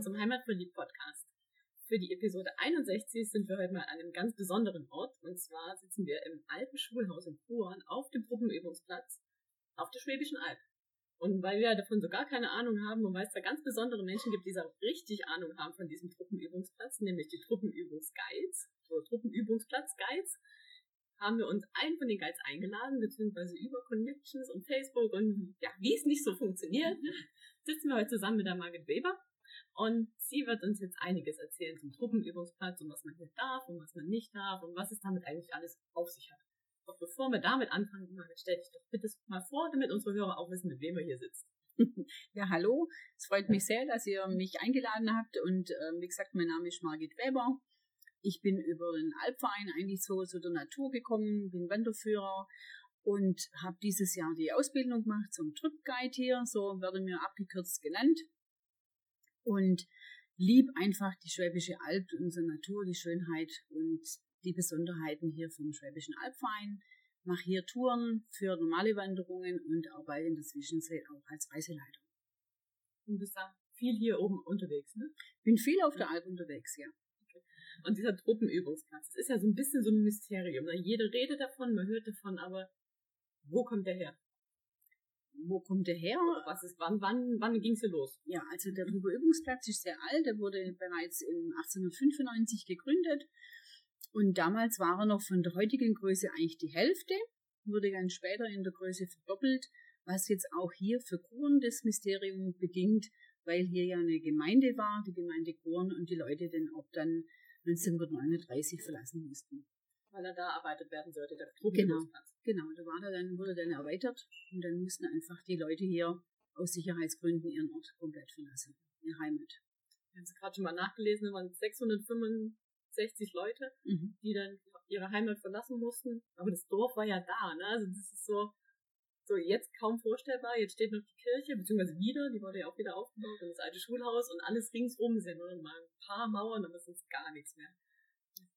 willkommen zum Heimatverliebt Podcast. Für die Episode 61 sind wir heute mal an einem ganz besonderen Ort. Und zwar sitzen wir im alten Schulhaus in Puan auf dem Truppenübungsplatz auf der Schwäbischen Alb. Und weil wir davon so gar keine Ahnung haben und weil es da ganz besondere Menschen gibt, die so richtig Ahnung haben von diesem Truppenübungsplatz, nämlich die Truppenübungsguides oder Truppenübungsplatz-Guides, haben wir uns einen von den Guides eingeladen, beziehungsweise über Connections und Facebook und ja, wie es nicht so funktioniert, sitzen wir heute zusammen mit der Margit Weber. Und sie wird uns jetzt einiges erzählen zum Truppenübungsplatz und was man hier darf und was man nicht darf und was es damit eigentlich alles auf sich hat. Doch bevor wir damit anfangen, stell dich doch bitte mal vor, damit unsere Hörer auch wissen, mit wem wir hier sitzen. Ja, hallo. Es freut mich sehr, dass ihr mich eingeladen habt. Und ähm, wie gesagt, mein Name ist Margit Weber. Ich bin über den Alpverein eigentlich so zu der Natur gekommen, bin Wanderführer und habe dieses Jahr die Ausbildung gemacht zum Trip Guide hier, so werde mir abgekürzt genannt und lieb einfach die Schwäbische Alb, unsere Natur, die Schönheit und die Besonderheiten hier vom Schwäbischen Albverein. Mache hier Touren für normale Wanderungen und arbeite in der Zwischenzeit auch als Reiseleiter. Du bist da viel hier oben unterwegs, ne? Bin viel auf der Alp unterwegs, ja. Okay. Und dieser Truppenübungsplatz, das ist ja so ein bisschen so ein Mysterium. Ne? Jede redet davon, man hört davon, aber wo kommt der her? Wo kommt der her? Was ist, wann, wann, wann ging es hier los? Ja, also der Huber-Übungsplatz ist sehr alt. Der wurde bereits in 1895 gegründet. Und damals war er noch von der heutigen Größe eigentlich die Hälfte, wurde dann später in der Größe verdoppelt, was jetzt auch hier für Kuren das Mysterium bedingt, weil hier ja eine Gemeinde war, die Gemeinde Kuren und die Leute den Ort dann 1939 verlassen mussten weil er da erweitert werden sollte, der Truppenübungsplatz. Genau, genau, da war er dann, wurde dann erweitert und dann mussten einfach die Leute hier aus Sicherheitsgründen ihren Ort komplett verlassen, ihre Heimat. Wir haben es gerade schon mal nachgelesen, es waren 665 Leute, mhm. die dann ihre Heimat verlassen mussten. Aber das Dorf war ja da, ne? Also das ist so, so jetzt kaum vorstellbar. Jetzt steht noch die Kirche, beziehungsweise wieder, die wurde ja auch wieder aufgebaut, und das alte Schulhaus und alles ringsrum sind nur noch mal ein paar Mauern, aber es ist gar nichts mehr.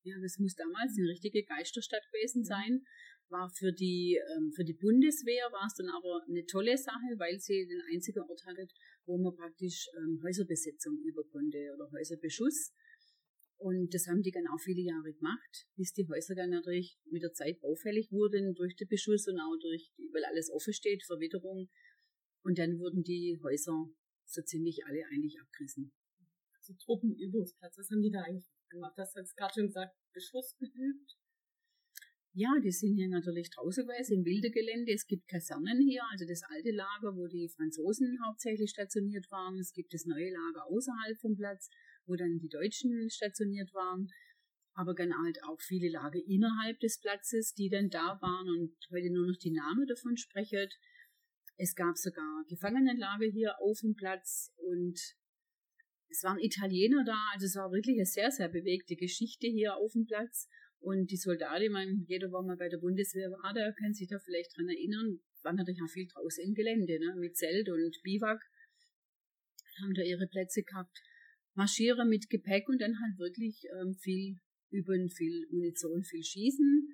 Ja, das muss damals eine richtige Geisterstadt gewesen sein. War für die, ähm, für die Bundeswehr war es dann aber eine tolle Sache, weil sie den einzigen Ort hatte, wo man praktisch ähm, Häuserbesetzung über konnte oder Häuserbeschuss. Und das haben die dann auch viele Jahre gemacht, bis die Häuser dann natürlich mit der Zeit auffällig wurden durch den Beschuss und auch durch, weil alles offen steht, Verwitterung. Und dann wurden die Häuser so ziemlich alle eigentlich abgerissen. So Truppenübungsplatz, was haben die da eigentlich gemacht? Das hast gerade schon gesagt, Beschuss geübt. Ja, die sind hier natürlich draußen gewesen, im Wildegelände. Es gibt Kasernen hier, also das alte Lager, wo die Franzosen hauptsächlich stationiert waren. Es gibt das neue Lager außerhalb vom Platz, wo dann die Deutschen stationiert waren. Aber dann halt auch viele Lager innerhalb des Platzes, die dann da waren und heute nur noch die Namen davon sprechen. Es gab sogar Gefangenenlager hier auf dem Platz und es waren Italiener da, also es war wirklich eine sehr, sehr bewegte Geschichte hier auf dem Platz. Und die Soldaten, ich meine, jeder war mal bei der Bundeswehr war, der kann sich da vielleicht dran erinnern, waren natürlich auch viel draußen im Gelände, ne, mit Zelt und Biwak, haben da ihre Plätze gehabt, marschieren mit Gepäck und dann halt wirklich ähm, viel üben, viel Munition, viel Schießen.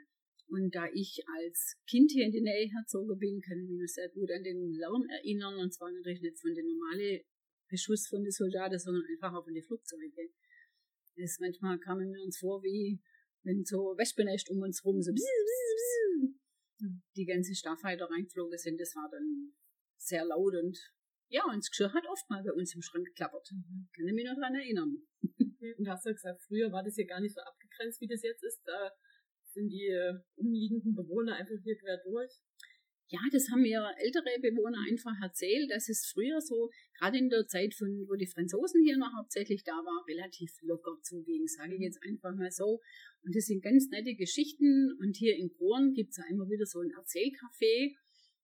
Und da ich als Kind hier in die Nähe herzogen bin, kann ich mich sehr gut an den Lärm erinnern. Und zwar natürlich nicht von den normalen Beschuss von den Soldaten, sondern einfach auch von den Flugzeugen. Das manchmal kamen wir uns vor, wie wenn so Wespennest um uns rum so die ganze Starfighter reingeflogen sind. Das war dann sehr laut und ja, und das Geschirr hat oft mal bei uns im Schrank geklappert. Mhm. Kann ich mich noch daran erinnern. Und hast du gesagt, früher war das hier gar nicht so abgegrenzt, wie das jetzt ist. Da sind die äh, umliegenden Bewohner einfach hier quer durch. Ja, das haben mir ältere Bewohner einfach erzählt, dass es früher so, gerade in der Zeit, von, wo die Franzosen hier noch hauptsächlich da waren, relativ locker zuging, sage ich jetzt einfach mal so. Und das sind ganz nette Geschichten. Und hier in Grohren gibt's ja immer wieder so ein Erzählcafé.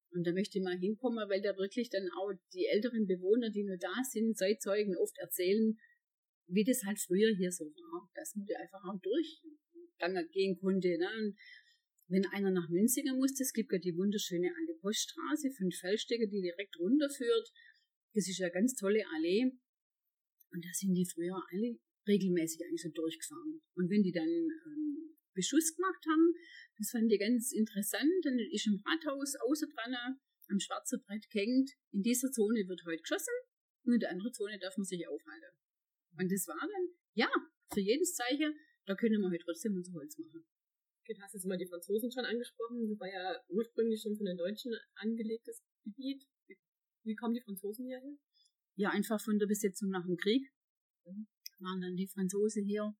Und da möchte ich mal hinkommen, weil da wirklich dann auch die älteren Bewohner, die nur da sind, Zeitzeugen oft erzählen, wie das halt früher hier so war, dass man da einfach auch durchgehen konnte. Ne? Und wenn einer nach Münzingen muss, es gibt ja die wunderschöne alte Poststraße, fünf Feldstege, die direkt runterführt. Das ist ja eine ganz tolle Allee. Und da sind die früher alle regelmäßig eigentlich so durchgefahren. Und wenn die dann ähm, Beschuss gemacht haben, das fand ich ganz interessant, dann ist im Rathaus außer dran am schwarzen Brett gehängt, in dieser Zone wird heute geschossen und in der anderen Zone darf man sich aufhalten. Und das war dann, ja, für jedes Zeichen, da können wir heute trotzdem unser Holz machen. Du hast jetzt mal die Franzosen schon angesprochen. Das war ja ursprünglich schon von den Deutschen angelegtes Gebiet. Wie, wie kommen die Franzosen hierher? Ja, einfach von der Besetzung nach dem Krieg mhm. waren dann die Franzosen hier.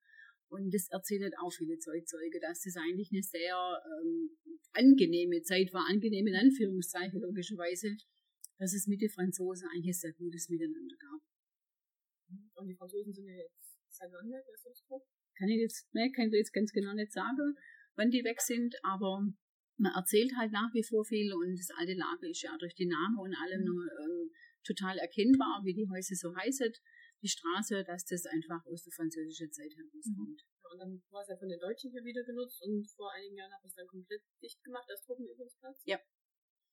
Und das erzählt auch viele Zeitzeuge, dass das eigentlich eine sehr ähm, angenehme Zeit war, angenehm in Anführungszeichen logischerweise, dass es mit den Franzosen eigentlich sehr gutes Miteinander gab. Mhm. Und die Franzosen sind ja jetzt seit wann weg, weißt du das Kann ich jetzt, ne, kann ich jetzt ganz genau nicht sagen wann die weg sind, aber man erzählt halt nach wie vor viel und das alte Lager ist ja durch die Namen und allem mhm. nur ähm, total erkennbar, wie die Häuser so heißen, die Straße, dass das einfach aus der französischen Zeit herauskommt. Mhm. Ja, und dann war es ja von den Deutschen hier wieder genutzt und vor einigen Jahren hat es dann komplett dicht gemacht als Truppenübungsplatz. Ja.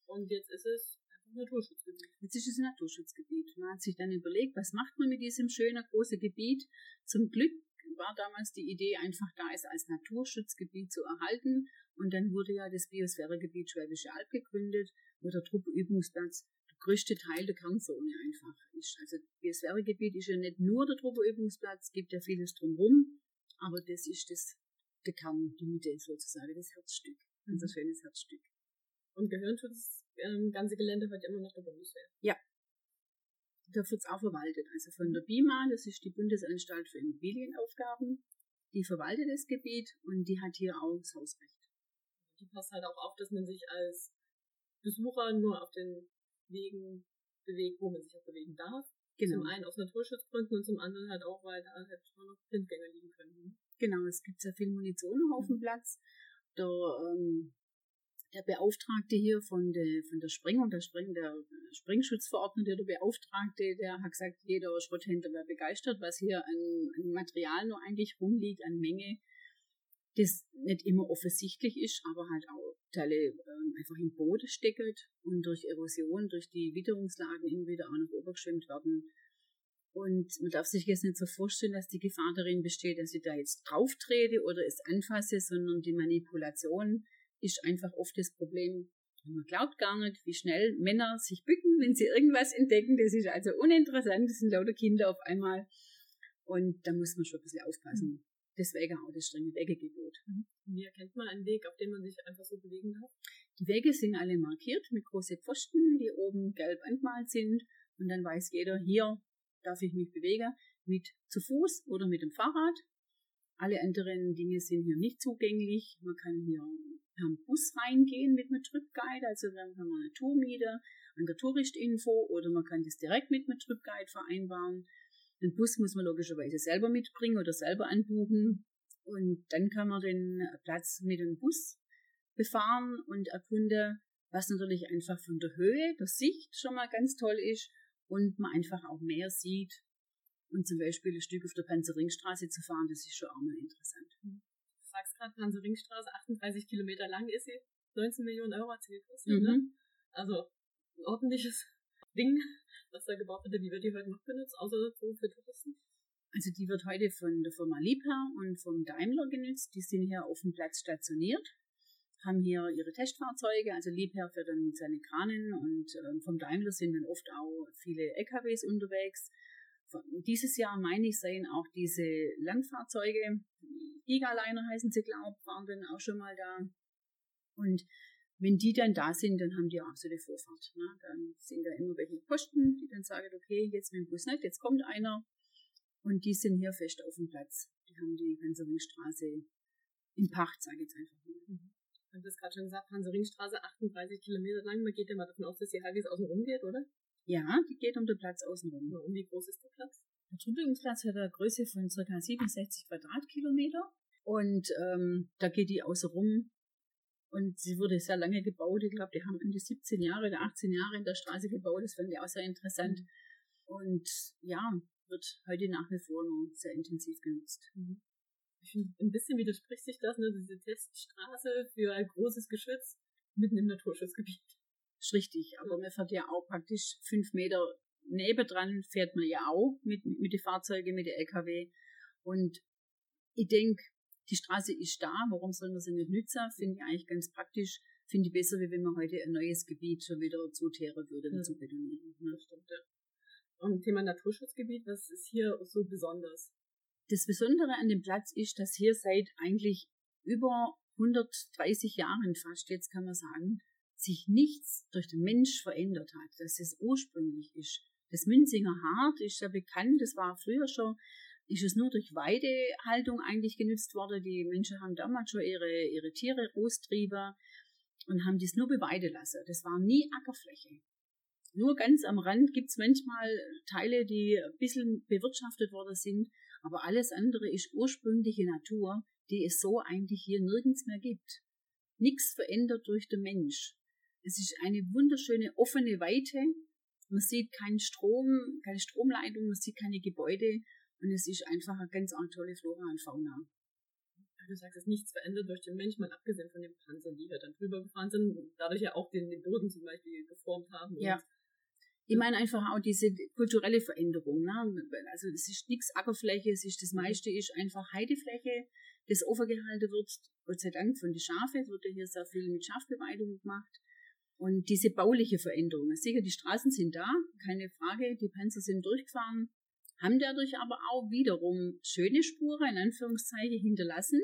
Und jetzt ist es ein Naturschutzgebiet. Jetzt ist es ein Naturschutzgebiet. Man hat sich dann überlegt, was macht man mit diesem schönen großen Gebiet? Zum Glück war damals die Idee, einfach da es als Naturschutzgebiet zu erhalten. Und dann wurde ja das Biosphäregebiet Schwäbische Alb gegründet, wo der Truppenübungsplatz der größte Teil der Kernzone einfach ist. Also Biosphäregebiet ist ja nicht nur der Truppenübungsplatz, gibt ja vieles drumherum, aber das ist das, der Kern, die Mitte sozusagen, das Herzstück, unser mhm. schönes Herzstück. Und gehören tut das ähm, ganze Gelände heute immer noch der Bundeswehr? Ja, da wird es auch verwaltet. Also von der BIMA, das ist die Bundesanstalt für Immobilienaufgaben, die verwaltet das Gebiet und die hat hier auch das Hausrecht. Die passt halt auch auf, dass man sich als Besucher nur auf den Wegen bewegt, wo man sich auch bewegen darf. Genau. Zum einen aus Naturschutzgründen und zum anderen halt auch, weil da halt schon noch Blindgänger liegen können. Genau, es gibt sehr viel Munition auf dem Platz. Der ähm, der Beauftragte hier von der, von der Sprengung, der, Spreng, der Sprengschutzverordnete, der Beauftragte, der hat gesagt, jeder Schrotthändler wäre begeistert, was hier an, an Material nur eigentlich rumliegt, an Menge, das nicht immer offensichtlich ist, aber halt auch Teile ähm, einfach im Boden steckert und durch Erosion, durch die Witterungslagen immer wieder auch noch obergeschwemmt werden. Und man darf sich jetzt nicht so vorstellen, dass die Gefahr darin besteht, dass ich da jetzt drauf trete oder es anfasse, sondern die Manipulation ist einfach oft das Problem, man glaubt gar nicht, wie schnell Männer sich bücken, wenn sie irgendwas entdecken. Das ist also uninteressant. Das sind lauter Kinder auf einmal. Und da muss man schon ein bisschen aufpassen. Mhm. Deswegen auch das strenge Wegegebot. Mhm. Wie erkennt man einen Weg, auf dem man sich einfach so bewegen darf? Die Wege sind alle markiert mit großen Pfosten, die oben gelb angemalt sind. Und dann weiß jeder, hier darf ich mich bewegen, mit zu Fuß oder mit dem Fahrrad. Alle anderen Dinge sind hier nicht zugänglich. Man kann hier per Bus reingehen mit einem Tripguide, also haben wir eine Tourmiete an der Touristinfo oder man kann das direkt mit einem Tripguide vereinbaren. Den Bus muss man logischerweise selber mitbringen oder selber anbuchen und dann kann man den Platz mit dem Bus befahren und erkunden, was natürlich einfach von der Höhe, der Sicht schon mal ganz toll ist und man einfach auch mehr sieht. Und zum Beispiel ein Stück auf der Panzerringstraße zu fahren, das ist schon auch mal interessant. Sagst gerade, Hanse-Ringstraße, 38 Kilometer lang ist sie, 19 Millionen Euro hat sie gekostet, ne? mhm. ne? Also, ein ordentliches Ding, was da gebaut wird. Wie wird die heute noch benutzt, außer so für Touristen? Also die wird heute von der Firma Liebherr und vom Daimler genutzt. Die sind hier auf dem Platz stationiert, haben hier ihre Testfahrzeuge. Also Liebherr fährt dann mit seinen Kranen und ähm, vom Daimler sind dann oft auch viele LKWs unterwegs. Dieses Jahr, meine ich, seien auch diese Landfahrzeuge Gigaliner heißen sie, glaube ich, waren dann auch schon mal da. Und wenn die dann da sind, dann haben die auch so eine Vorfahrt. Ne? Dann sind da immer welche Posten, die dann sagen, okay, jetzt mit dem Bus nicht, jetzt kommt einer. Und die sind hier fest auf dem Platz. Die haben die ganze Ringstraße in Pacht, sage ich jetzt einfach mal. Mhm. Du hast gerade schon gesagt, Hanse Ringstraße 38 Kilometer lang. Man geht ja mal davon aus, dass die halbwegs außen rum geht, oder? Ja, die geht um den Platz außen rum. Und wie groß ist der Platz? Der Trupplungsplatz hat eine Größe von ca. 67 Quadratkilometer und ähm, da geht die außer rum und sie wurde sehr lange gebaut. Ich glaube, die haben in die 17 Jahre oder 18 Jahre in der Straße gebaut. Das fand ich auch sehr interessant. Und ja, wird heute nach wie vor noch sehr intensiv genutzt. Mhm. Ich finde, ein bisschen widerspricht sich das, ne? diese Teststraße für ein großes Geschütz mitten im Naturschutzgebiet. Ist richtig, aber man fährt ja auch praktisch fünf Meter nebendran fährt man ja auch mit, mit den Fahrzeugen, mit den LKW. Und ich denke, die Straße ist da, warum soll man sie nicht nutzen? Finde ich eigentlich ganz praktisch. Finde ich besser, wie wenn man heute ein neues Gebiet schon wieder zuteeren würde, ja. zu betonieren. Ja, stimmt, ja. Und Thema Naturschutzgebiet, was ist hier so besonders? Das Besondere an dem Platz ist, dass hier seit eigentlich über 130 Jahren fast, jetzt kann man sagen, sich nichts durch den Mensch verändert hat, dass es ursprünglich ist. Das Münzinger Hart ist ja bekannt, das war früher schon, ist es nur durch Weidehaltung eigentlich genützt worden. Die Menschen haben damals schon ihre, ihre Tiere, Großtriebe und haben das nur beweiden lassen. Das war nie Ackerfläche. Nur ganz am Rand gibt's manchmal Teile, die ein bisschen bewirtschaftet worden sind, aber alles andere ist ursprüngliche Natur, die es so eigentlich hier nirgends mehr gibt. Nichts verändert durch den Mensch. Es ist eine wunderschöne offene Weite. Man sieht keinen Strom, keine Stromleitung, man sieht keine Gebäude und es ist einfach eine ganz tolle Flora und Fauna. Du sagst, es ist nichts verändert durch den Mensch, mal abgesehen von den Panzern, die wir dann drüber gefahren sind, dadurch ja auch den, den Boden zum Beispiel geformt haben. Ja. Ich meine einfach auch diese kulturelle Veränderung. Ne? Also es ist nichts Ackerfläche, es ist das meiste ist einfach Heidefläche, das offen gehalten wird. Gott sei Dank von den Schafe wird ja hier sehr viel mit Schafbeweidung gemacht. Und diese bauliche Veränderung. Sicher, die Straßen sind da, keine Frage, die Panzer sind durchgefahren, haben dadurch aber auch wiederum schöne Spuren, in Anführungszeichen, hinterlassen,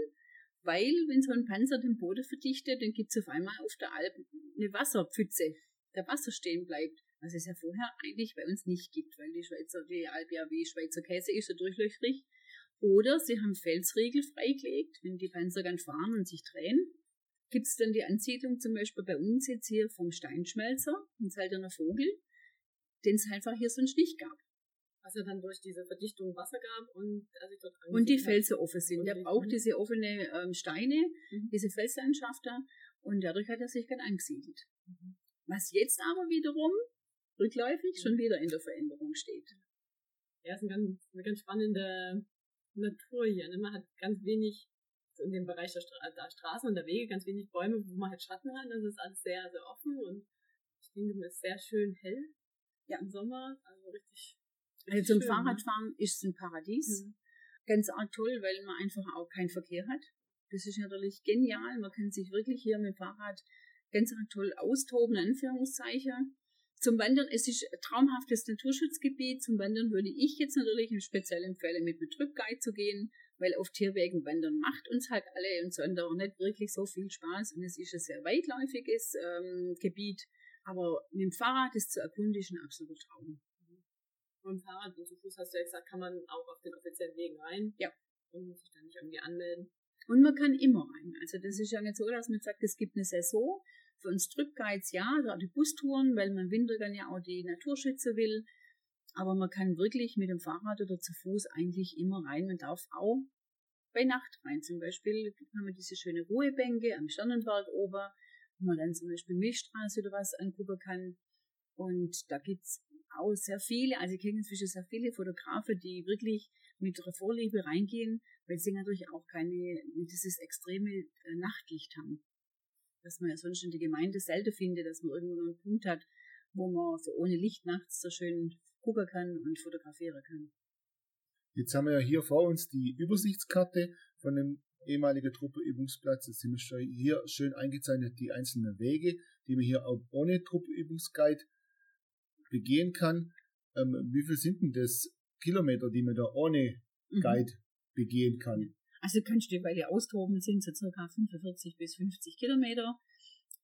weil wenn so ein Panzer den Boden verdichtet, dann gibt es auf einmal auf der Alp eine Wasserpfütze, der Wasser stehen bleibt, was es ja vorher eigentlich bei uns nicht gibt, weil die Schweizer, die Alp ja wie Schweizer Käse ist, so durchlöchrig. Oder sie haben Felsriegel freigelegt, wenn die Panzer dann fahren und sich drehen. Gibt es dann die Ansiedlung zum Beispiel bei uns jetzt hier vom Steinschmelzer, ein seltener Vogel, den es einfach hier sonst nicht gab was ja dann durch diese Verdichtung Wasser gab und also dort Und die Felsen offen sind. Der braucht diese offenen ähm, Steine, mhm. diese Felslandschaft da und dadurch hat er sich dann angesiedelt. Mhm. Was jetzt aber wiederum rückläufig mhm. schon wieder in der Veränderung steht. Ja, ist eine ganz, eine ganz spannende Natur hier. Ne? Man hat ganz wenig in dem Bereich der, Stra der Straßen und der Wege, ganz wenig Bäume, wo man halt Schatten hat. Das ist alles sehr, sehr offen und ich denke, es ist sehr schön hell ja. im Sommer. Also richtig also zum schön, Fahrradfahren ne? ist es ein Paradies. Mhm. Ganz arg toll, weil man einfach auch keinen Verkehr hat. Das ist natürlich genial. Man kann sich wirklich hier mit dem Fahrrad ganz arg toll austoben, Anführungszeichen. Zum Wandern, es ist ein traumhaftes Naturschutzgebiet. Zum Wandern würde ich jetzt natürlich speziell empfehlen, mit einem Tripguide zu gehen, weil auf Tierwegen wandern macht uns halt alle und Sonder nicht wirklich so viel Spaß. Und es ist ein sehr weitläufiges ähm, Gebiet. Aber mit dem Fahrrad ist zu erkundigen absolut Traum mit dem Fahrrad und zu Fuß hast du ja gesagt, kann man auch auf den offiziellen Wegen rein. Ja. Und muss sich dann nicht irgendwie anmelden. Und man kann immer rein. Also das ist ja nicht so, dass man sagt, es gibt eine Saison. Für uns Tripguides ja, da die Bustouren, weil man im Winter dann ja auch die Naturschütze will. Aber man kann wirklich mit dem Fahrrad oder zu Fuß eigentlich immer rein. Man darf auch bei Nacht rein. Zum Beispiel haben wir diese schöne Ruhebänke am Sternenberg oben, wo man dann zum Beispiel Milchstraße oder was angucken kann. Und da gibt's auch sehr viele, also ich kenne inzwischen sehr viele Fotografen, die wirklich mit ihrer Vorliebe reingehen, weil sie natürlich auch keine, dieses extreme äh, Nachtlicht haben. Was man ja sonst in der Gemeinde selten findet, dass man irgendwo einen Punkt hat, wo man so ohne Licht nachts so schön gucken kann und fotografieren kann. Jetzt haben wir ja hier vor uns die Übersichtskarte von dem ehemaligen Truppeübungsplatz. Jetzt sind wir hier schön eingezeichnet die einzelnen Wege, die man hier auch ohne Truppeübungsguide begehen kann. Ähm, wie viel sind denn das Kilometer, die man da ohne mhm. Guide mhm. begehen kann? Also kannst du, weil die austoben sind, so circa 45 bis 50 Kilometer,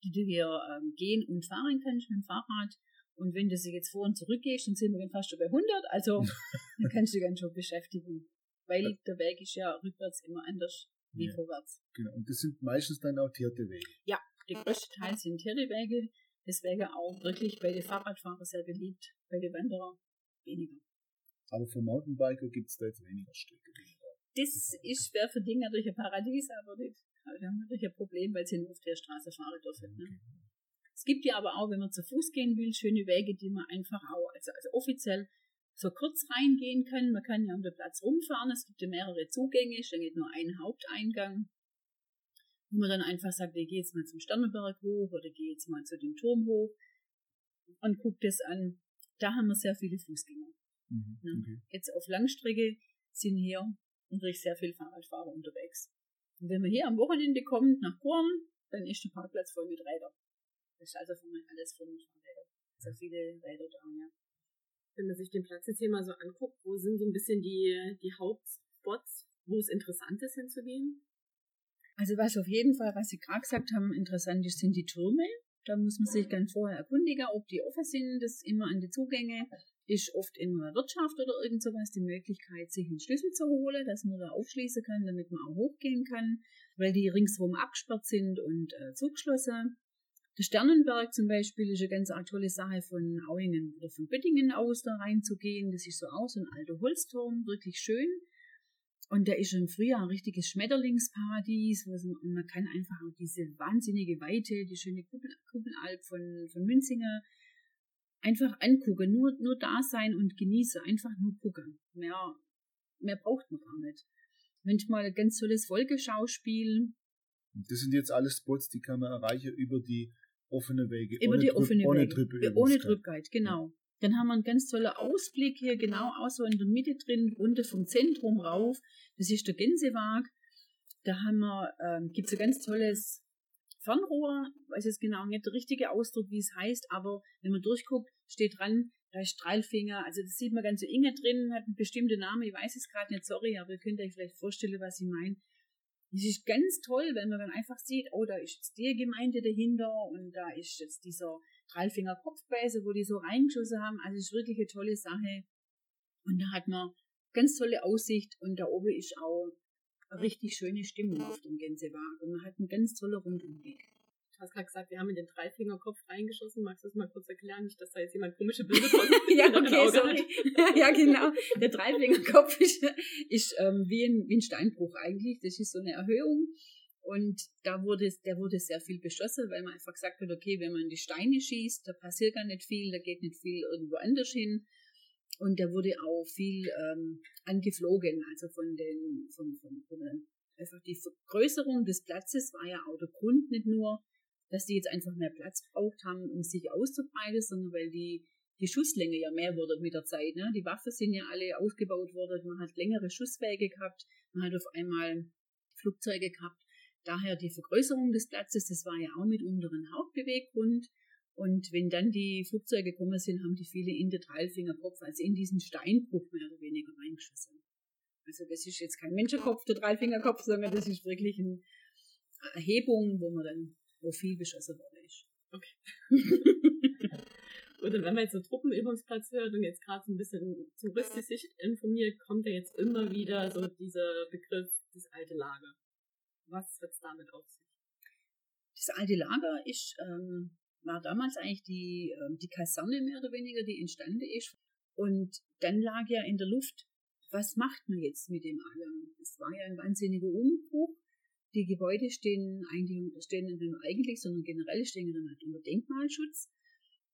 die du hier ähm, gehen und fahren kannst mit dem Fahrrad. Und wenn du sie jetzt vor und zurück gehst, dann sind wir dann fast schon bei 100. Also dann kannst du dich ganz schon beschäftigen. Weil der Weg ist ja rückwärts immer anders wie ja. vorwärts. Genau. Und das sind meistens dann auch tierte Wege. Ja, der größte Teil sind tierte Wege. Deswegen auch wirklich bei den Fahrradfahrern sehr beliebt, bei den Wanderer weniger. Aber für Mountainbiker gibt es da jetzt weniger Strecke. Das ist schwer für Dinge durch ein Paradies, aber nicht. Aber die haben natürlich ein Problem, weil sie nur auf der Straße fahren dürfen. Ne? Es gibt ja aber auch, wenn man zu Fuß gehen will, schöne Wege, die man einfach auch, also, also offiziell so kurz reingehen kann. Man kann ja um den Platz rumfahren. Es gibt ja mehrere Zugänge, es steht nur ein Haupteingang wo man dann einfach sagt, ich gehe jetzt mal zum Sternenberg hoch oder gehe jetzt mal zu dem Turm hoch und guckt es an. Da haben wir sehr viele Fußgänger. Mhm, okay. Jetzt auf Langstrecke sind hier natürlich sehr viele Fahrradfahrer unterwegs. Und wenn man hier am Wochenende kommt nach Korn, dann ist der Parkplatz voll mit Rädern. Das ist also von alles voll mit Fahrrädern. Sehr viele Räder da, ja. Wenn man sich den Platz jetzt hier mal so anguckt, wo sind so ein bisschen die, die Hauptspots, wo es interessant ist hinzugehen? Also was auf jeden Fall, was Sie gerade gesagt haben, interessant ist, sind die Türme. Da muss man sich dann vorher erkundigen, ob die offen sind. Das ist immer an die Zugänge. Ist oft in der Wirtschaft oder irgend sowas die Möglichkeit, sich einen Schlüssel zu holen, dass man da aufschließen kann, damit man auch hochgehen kann, weil die ringsherum abgesperrt sind und äh, zugeschlossen. Der Sternenberg zum Beispiel ist eine ganz tolle Sache von Auingen oder von Böttingen aus da reinzugehen. Das ist so auch so ein alter Holzturm, wirklich schön. Und da ist schon früher ein richtiges Schmetterlingsparadies, wo man, kann einfach auch diese wahnsinnige Weite, die schöne Kuppel, Kuppelalp von, von Münzinger einfach angucken, nur, nur da sein und genießen, einfach nur gucken. Mehr, mehr braucht man gar nicht. Manchmal ein ganz tolles Wolkeschauspiel. Das sind jetzt alles Spots, die kann man erreichen über die offene Wege. Über die Trüb, offene ohne Wege. Trüppe ohne Trübkeit, genau. Dann haben wir einen ganz tollen Ausblick hier, genau auch so in der Mitte drin, runter vom Zentrum rauf. Das ist der Gänsewag. Da haben wir, ähm, gibt es ein ganz tolles Fernrohr, weiß jetzt genau nicht der richtige Ausdruck, wie es heißt, aber wenn man durchguckt, steht dran, da ist Strahlfinger, also das sieht man ganz so inge drin, hat einen bestimmten Namen, ich weiß es gerade nicht, sorry, aber ihr könnt euch vielleicht vorstellen, was ich meine. Das ist ganz toll, wenn man dann einfach sieht, oh, da ist jetzt die Gemeinde dahinter und da ist jetzt dieser Dreifinger Kopfbeißer, wo die so reingeschossen haben. Also es ist wirklich eine tolle Sache. Und da hat man ganz tolle Aussicht und da oben ist auch eine richtig schöne Stimmung auf dem Gänsewagen. Und man hat einen ganz tollen Rundumblick. Du hast gerade gesagt, wir haben in den Dreifingerkopf reingeschossen. Magst du das mal kurz erklären? Nicht, dass da jetzt jemand komische Bilder von ja, okay, sorry. ja, genau. Der Dreifingerkopf ist, ist ähm, wie, ein, wie ein Steinbruch eigentlich. Das ist so eine Erhöhung. Und da wurde, der wurde sehr viel beschossen, weil man einfach gesagt hat, okay, wenn man die Steine schießt, da passiert gar nicht viel, da geht nicht viel irgendwo anders hin. Und da wurde auch viel ähm, angeflogen, also von den, von, von, von einfach die Vergrößerung des Platzes war ja auch der Grund, nicht nur, dass die jetzt einfach mehr Platz braucht haben, um sich auszubreiten, sondern weil die, die Schusslänge ja mehr wurde mit der Zeit. Ne? Die Waffen sind ja alle ausgebaut worden, man hat längere Schusswege gehabt, man hat auf einmal Flugzeuge gehabt. Daher die Vergrößerung des Platzes, das war ja auch mit unteren Hauptbeweggrund. Und wenn dann die Flugzeuge gekommen sind, haben die viele in den Dreifingerkopf, also in diesen Steinbruch mehr oder weniger reingeschossen. Also das ist jetzt kein Menschenkopf, der Dreifingerkopf, sondern das ist wirklich eine Erhebung, wo man dann, wo viel beschossen worden ist. Okay. Und wenn man jetzt so Truppenübungsplatz hört und jetzt gerade so ein bisschen touristisch sich informiert, kommt ja jetzt immer wieder so dieser Begriff, das alte Lager. Was hat's damit auf sich? Das alte Lager ist, ähm, war damals eigentlich die, ähm, die Kaserne mehr oder weniger, die entstanden ist. Und dann lag ja in der Luft, was macht man jetzt mit dem allem? Es war ja ein wahnsinniger Umbruch. Die Gebäude stehen eigentlich, stehen nicht eigentlich, sondern generell stehen dann halt unter Denkmalschutz.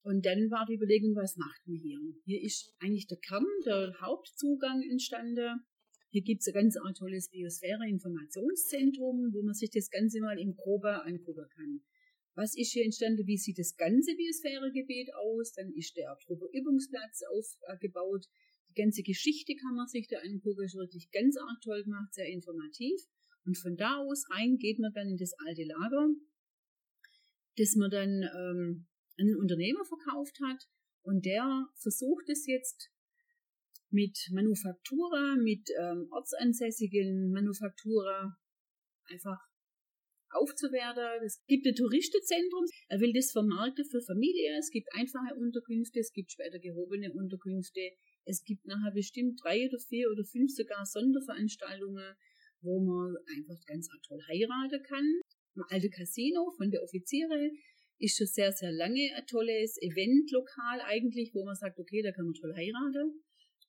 Und dann war die Überlegung, was macht man hier? Hier ist eigentlich der Kern, der Hauptzugang entstanden. Hier gibt es ein ganz tolles Biosphäre-Informationszentrum, wo man sich das Ganze mal im Grobe angucken kann. Was ist hier entstanden? Wie sieht das ganze Biosphäregebiet aus? Dann ist der Trupperübungsplatz aufgebaut. Die ganze Geschichte kann man sich da angucken. Ist wirklich ganz arg toll gemacht, sehr informativ. Und von da aus rein geht man dann in das alte Lager, das man dann ähm, an einen Unternehmer verkauft hat. Und der versucht es jetzt mit Manufaktura, mit ähm, ortsansässigen Manufaktura einfach aufzuwerten. Es gibt ein Touristenzentrum, er will das vermarkten für Familie. Es gibt einfache Unterkünfte, es gibt später gehobene Unterkünfte. Es gibt nachher bestimmt drei oder vier oder fünf sogar Sonderveranstaltungen, wo man einfach ganz toll heiraten kann. Ein alte Casino von der Offiziere ist schon sehr, sehr lange ein tolles Eventlokal eigentlich, wo man sagt, okay, da kann man toll heiraten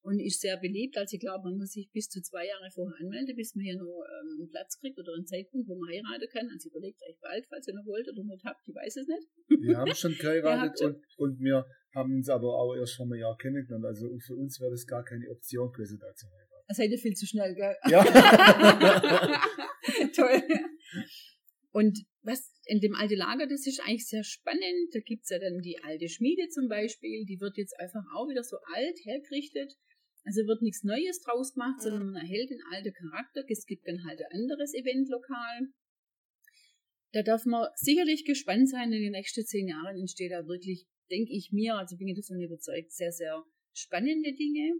und ist sehr beliebt. Also ich glaube, man muss sich bis zu zwei Jahre vorher anmelden, bis man hier noch ähm, einen Platz kriegt oder einen Zeitpunkt, wo man heiraten kann. Also überlegt euch bald, falls ihr noch wollt oder nicht habt, ich weiß es nicht. Wir haben schon geheiratet schon. und, und wir haben uns aber auch erst vor einem Jahr kennengelernt. Also für uns wäre das gar keine Option gewesen, da zu heiraten. Das seid ihr viel zu schnell, gell? Ja. Toll. Und was in dem alten Lager, das ist eigentlich sehr spannend. Da gibt's ja dann die alte Schmiede zum Beispiel, die wird jetzt einfach auch wieder so alt hergerichtet. Also wird nichts Neues draus gemacht, sondern man erhält den alten Charakter. Es gibt dann halt ein anderes Eventlokal. Da darf man sicherlich gespannt sein, in den nächsten zehn Jahren entsteht da wirklich, denke ich mir, also bin ich davon überzeugt, sehr, sehr spannende Dinge.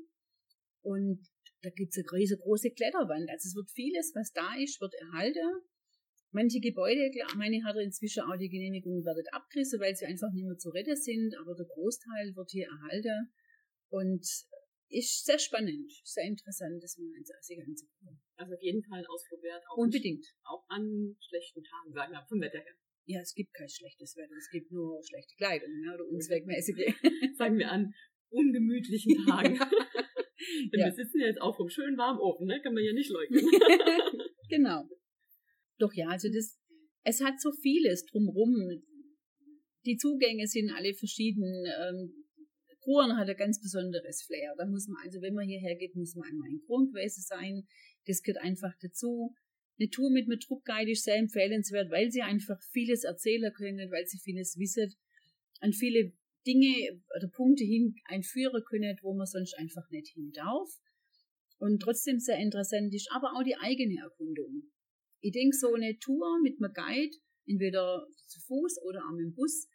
Und da gibt's eine riesengroße Kletterwand. Also es wird vieles, was da ist, wird erhalten. Manche Gebäude, klar, meine hat inzwischen auch die Genehmigung, werden abgerissen, weil sie einfach nicht mehr zu retten sind, aber der Großteil wird hier erhalten. Und ist sehr spannend, sehr interessant, das mal sich anzugucken. Also auf jeden Fall ein Ausflug wert. Auch Unbedingt. Auch an schlechten Tagen, sagen wir, vom Wetter her. Ja, es gibt kein schlechtes Wetter, es gibt nur schlechte Kleidung ne, oder unzweckmäßige. sagen wir an ungemütlichen Tagen. Denn ja. wir sitzen ja jetzt auch vom schönen warmen Ofen, ne? kann man ja nicht leugnen. genau. Doch ja, also das, es hat so vieles drumrum. Die Zugänge sind alle verschieden. Ähm, Kruren hat ein ganz besonderes Flair. Da muss man, also wenn man hierher geht, muss man einmal in gewesen sein. Das gehört einfach dazu. Eine Tour mit einem Truppguide ist sehr empfehlenswert, weil sie einfach vieles erzählen können, weil sie vieles wissen, an viele Dinge oder Punkte hin einführen können, wo man sonst einfach nicht hin darf. Und trotzdem sehr interessant ist, aber auch die eigene Erkundung. Ich denke, so eine Tour mit einem Guide, entweder zu Fuß oder auch mit dem Bus,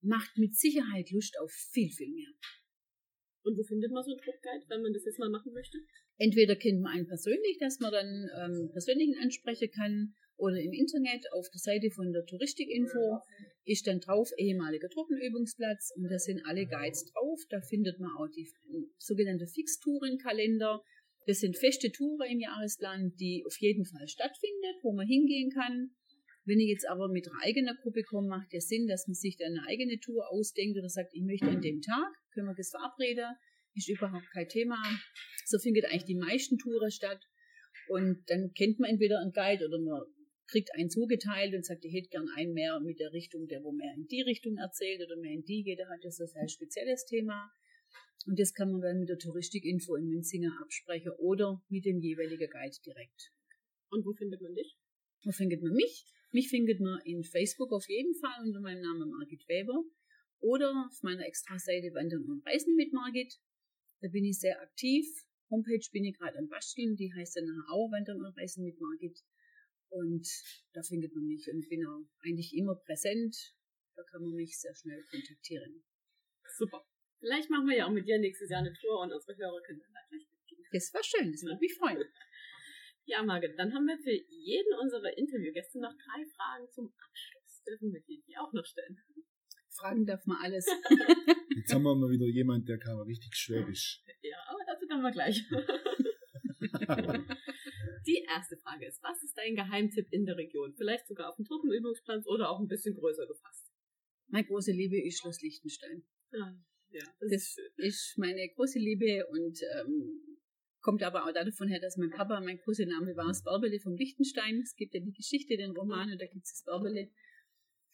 macht mit Sicherheit Lust auf viel, viel mehr. Und wo findet man so einen Tourguide, wenn man das jetzt mal machen möchte? Entweder kennt man einen persönlich, dass man dann ähm, persönlichen ansprechen kann, oder im Internet auf der Seite von der Touristikinfo ist dann drauf ehemaliger Truppenübungsplatz und da sind alle Guides drauf. Da findet man auch die sogenannte Fixtourenkalender. Das sind feste Touren im Jahresplan, die auf jeden Fall stattfindet, wo man hingehen kann. Wenn ich jetzt aber mit einer eigenen Gruppe komme, macht der Sinn, dass man sich dann eine eigene Tour ausdenkt oder sagt, ich möchte an dem Tag, können wir das verabreden, ist überhaupt kein Thema. So findet eigentlich die meisten Touren statt. Und dann kennt man entweder einen Guide oder man kriegt einen zugeteilt und sagt, ich hätte gern einen mehr mit der Richtung, der wo mehr in die Richtung erzählt oder mehr in die geht, der hat das ein sehr spezielles Thema. Und das kann man dann mit der Touristikinfo in Münzinger absprechen oder mit dem jeweiligen Guide direkt. Und wo findet man dich? Wo findet man mich? Mich findet man in Facebook auf jeden Fall unter meinem Namen Margit Weber oder auf meiner Extra-Seite Wandern und Reisen mit Margit. Da bin ich sehr aktiv. Homepage bin ich gerade am Basteln, die heißt dann auch Wandern und Reisen mit Margit. Und da findet man mich und bin auch eigentlich immer präsent. Da kann man mich sehr schnell kontaktieren. Super. Vielleicht machen wir ja auch mit dir nächstes Jahr eine Tour und unsere Hörer können dann da gleich mitgehen. Das war schön, das würde mich freuen. Ja, Margit, dann haben wir für jeden unserer Interviewgäste noch drei Fragen zum Abschluss. Dürfen wir die auch noch stellen? Fragen darf man alles. Jetzt haben wir mal wieder jemand, der kann richtig schwäbisch. Ja, aber dazu kommen wir gleich. Die erste Frage ist, was ist dein Geheimtipp in der Region? Vielleicht sogar auf dem Truppenübungsplatz oder auch ein bisschen größer gefasst. Meine große Liebe ist Schloss Liechtenstein. Ah, ja, das, das ist, ist, meine große Liebe und ähm, kommt aber auch davon her, dass mein Papa, mein großer Name war das Bärbele vom Liechtenstein. Es gibt ja die Geschichte, den Roman und da gibt es das Bärbele.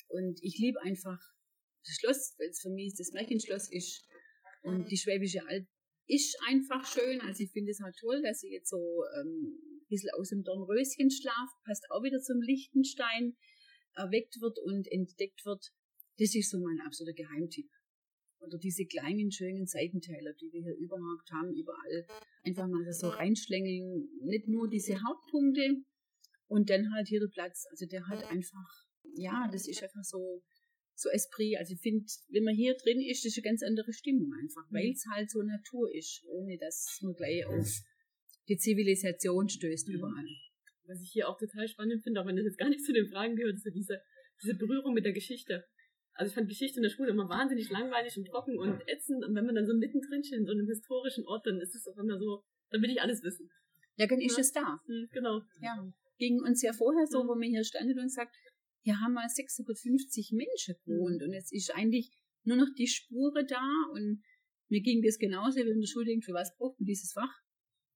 Und ich liebe einfach das Schloss, weil es für mich das Märchenschloss ist. Und die Schwäbische Alb ist einfach schön. Also ich finde es halt toll, dass sie jetzt so ähm, ein bisschen aus dem Dornröschenschlaf, passt auch wieder zum Lichtenstein, erweckt wird und entdeckt wird. Das ist so mein absoluter Geheimtipp. Oder diese kleinen, schönen Seitentäler, die wir hier überhaupt haben, überall einfach mal so reinschlängeln. Nicht nur diese Hauptpunkte und dann halt hier der Platz. Also der hat einfach, ja, das ist einfach so, so Esprit. Also ich finde, wenn man hier drin ist, ist eine ganz andere Stimmung einfach, mhm. weil es halt so Natur ist, ohne dass man gleich auf die Zivilisation stößt mhm. überall. Was ich hier auch total spannend finde, auch wenn das jetzt gar nicht zu den Fragen gehört, ist so diese, diese Berührung mit der Geschichte. Also ich fand Geschichte in der Schule immer wahnsinnig langweilig und trocken und ätzend und wenn man dann so mittendrin steht in so einem historischen Ort, dann ist es auch immer so, dann will ich alles wissen. Ja, dann ist ja. es da. Mhm, genau. Ja. Ging uns ja vorher so, wo man hier standet und sagt, hier haben mal 650 Menschen gewohnt und jetzt ist eigentlich nur noch die Spure da und mir ging das genauso, wie in der Schule denkt, für was braucht man dieses Fach?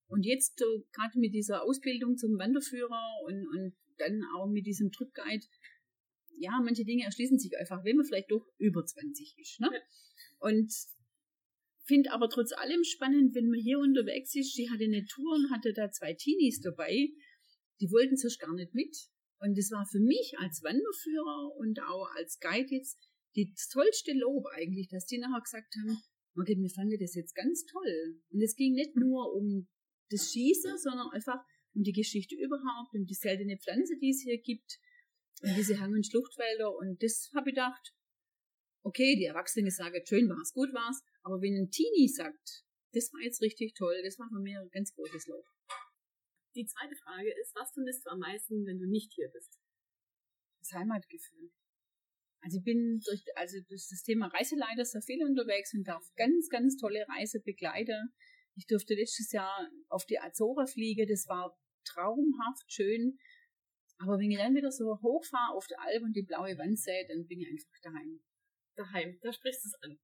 Und jetzt so, gerade mit dieser Ausbildung zum Wanderführer und, und dann auch mit diesem Tripguide, ja, manche Dinge erschließen sich einfach, wenn man vielleicht doch über 20 ist. Ne? Und finde aber trotz allem spannend, wenn man hier unterwegs ist. Sie hatte eine Tour und hatte da zwei Teenies dabei. Die wollten sich gar nicht mit. Und das war für mich als Wanderführer und auch als Guide jetzt die tollste Lob eigentlich, dass die nachher gesagt haben, Margit, wir fanden das jetzt ganz toll. Und es ging nicht nur um das Schießen, sondern einfach um die Geschichte überhaupt, um die seltene Pflanze, die es hier gibt, und diese Hang- und Schluchtwälder. Und das habe ich gedacht, okay, die Erwachsenen sagen, schön war's, gut war's, aber wenn ein Teenie sagt, das war jetzt richtig toll, das war für mich ein ganz großes Lob. Die zweite Frage ist, was vermisst du am meisten, wenn du nicht hier bist? Das Heimatgefühl. Also ich bin durch, also durch das Thema Reiseleiter sehr viel unterwegs und darf ganz, ganz tolle Reise begleiten. Ich durfte letztes Jahr auf die Azora fliegen, das war traumhaft schön. Aber wenn ich dann wieder so hochfahre auf der Alp und die blaue Wand sehe, dann bin ich einfach daheim. Daheim, da sprichst du es an.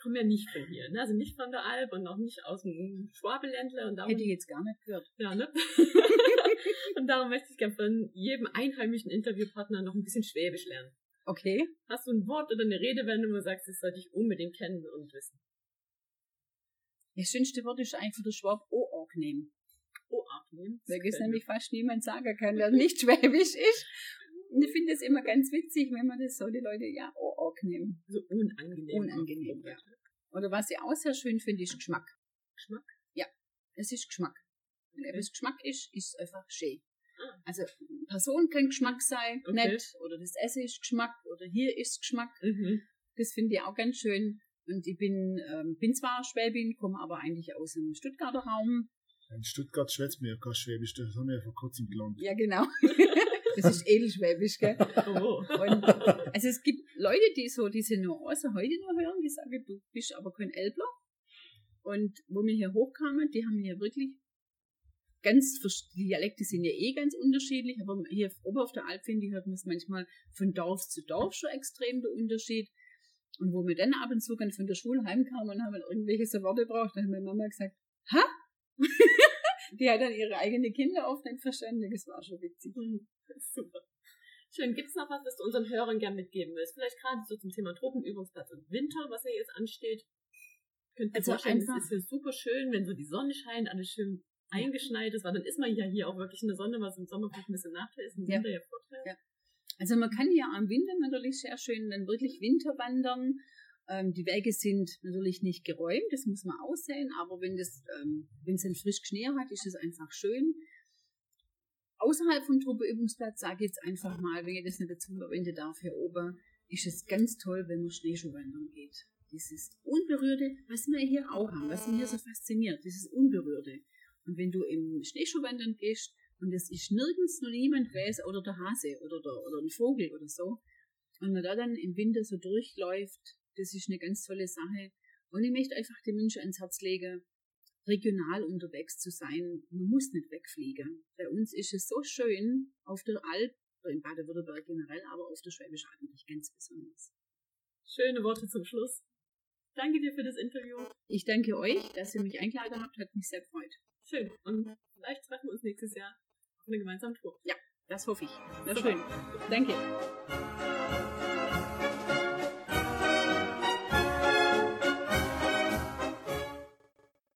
Ich komme ja nicht von hier, ne? also nicht von der Alp und auch nicht aus dem Schwabeländler. Und darum, Hätte ich jetzt gar nicht gehört. Ja, ne? und darum möchte ich gerne von jedem einheimischen Interviewpartner noch ein bisschen Schwäbisch lernen. Okay. Hast du ein Wort oder eine Redewendung, wo du sagst, das sollte ich unbedingt kennen und wissen? Das schönste Wort ist einfach der Schwab O-Org nehmen. O-Arg nehmen. Weil es nämlich fast niemand sagen kann, der nicht schwäbisch ist. Und ich finde es immer ganz witzig, wenn man das so die Leute ja O-Org nehmen. So unangenehm. Unangenehm, ja. Oder was ich auch sehr schön finde, ist Geschmack. Geschmack? Es ist Geschmack. Wenn etwas Geschmack ist, ist es einfach schön. Ah. Also Person kann Geschmack sein, Okay. nett, oder das Essen ist Geschmack, oder hier ist Geschmack. Mhm. Das finde ich auch ganz schön. Und ich bin, ähm, bin zwar Schwäbin, komme aber eigentlich aus dem Stuttgarter Raum. In Stuttgart schwätzt mir ja kein Schwäbisch, das haben wir ja vor kurzem gelernt. Ja, genau. das ist edelschwäbisch, gell? Oh. Und, also es gibt Leute, die so diese Nuance heute noch hören, die sagen, du bist aber kein Elbler. Und wo wir hier hochkamen, die haben hier wirklich ganz, die Dialekte sind ja eh ganz unterschiedlich, aber hier oben auf der Alp, finde ich, hört man es manchmal von Dorf zu Dorf schon extrem der Unterschied. Und wo wir dann ab und zu dann von der Schule heimkamen und haben irgendwelche so Worte braucht, dann hat meine Mama gesagt, ha? Die hat dann ihre eigenen Kinder oft nicht verstanden, das war schon witzig. Super. Schön. Gibt es noch was, was du unseren Hörern gern mitgeben willst? Vielleicht gerade so zum Thema Tropenübungsplatz und Winter, was ja jetzt ansteht. Könnt ihr Also vorstellen, einfach- es ist hier super schön, wenn so die Sonne scheint, alles schön eingeschneit ist, weil dann ist man ja hier auch wirklich in der Sonne, was im Sommer vielleicht ein bisschen Nachteil ist, im Ja. Winter ja Vorteil. Ja. Also man kann ja am Winter natürlich sehr schön dann wirklich Winter wandern. Ähm, die Wege sind natürlich nicht geräumt, das muss man aussehen, aber wenn das, ähm, wenn es dann frisch Schnee hat, ist es einfach schön. Außerhalb vom Truppeübungsplatz sage ich jetzt einfach mal, wenn ich das nicht dazu verwenden darf hier oben, ist es ganz toll, wenn man Schneeschuhwandern geht. Dieses Unberührte, was wir hier auch haben, was mich hier so fasziniert, dieses Unberührte. Und wenn du im Schneeschuhwandern gehst und es ist nirgends noch niemand weiß oder der Hase oder, der, oder ein Vogel oder so, und man da dann im Winter so durchläuft, das ist eine ganz tolle Sache. Und ich möchte einfach den Menschen ans Herz legen, regional unterwegs zu sein. Man muss nicht wegfliegen. Bei uns ist es so schön auf der Alp, oder in Baden-Württemberg generell, aber auf der Schwäbischen Alb natürlich ganz besonders. Schöne Worte zum Schluss. Danke dir für das Interview. Ich danke euch, dass ihr mich eingeladen habt, hat mich sehr gefreut. Schön. Und vielleicht treffen wir uns nächstes Jahr auf einer gemeinsamen Tour. Das hoffe ich. Wäre Super. schön. Danke.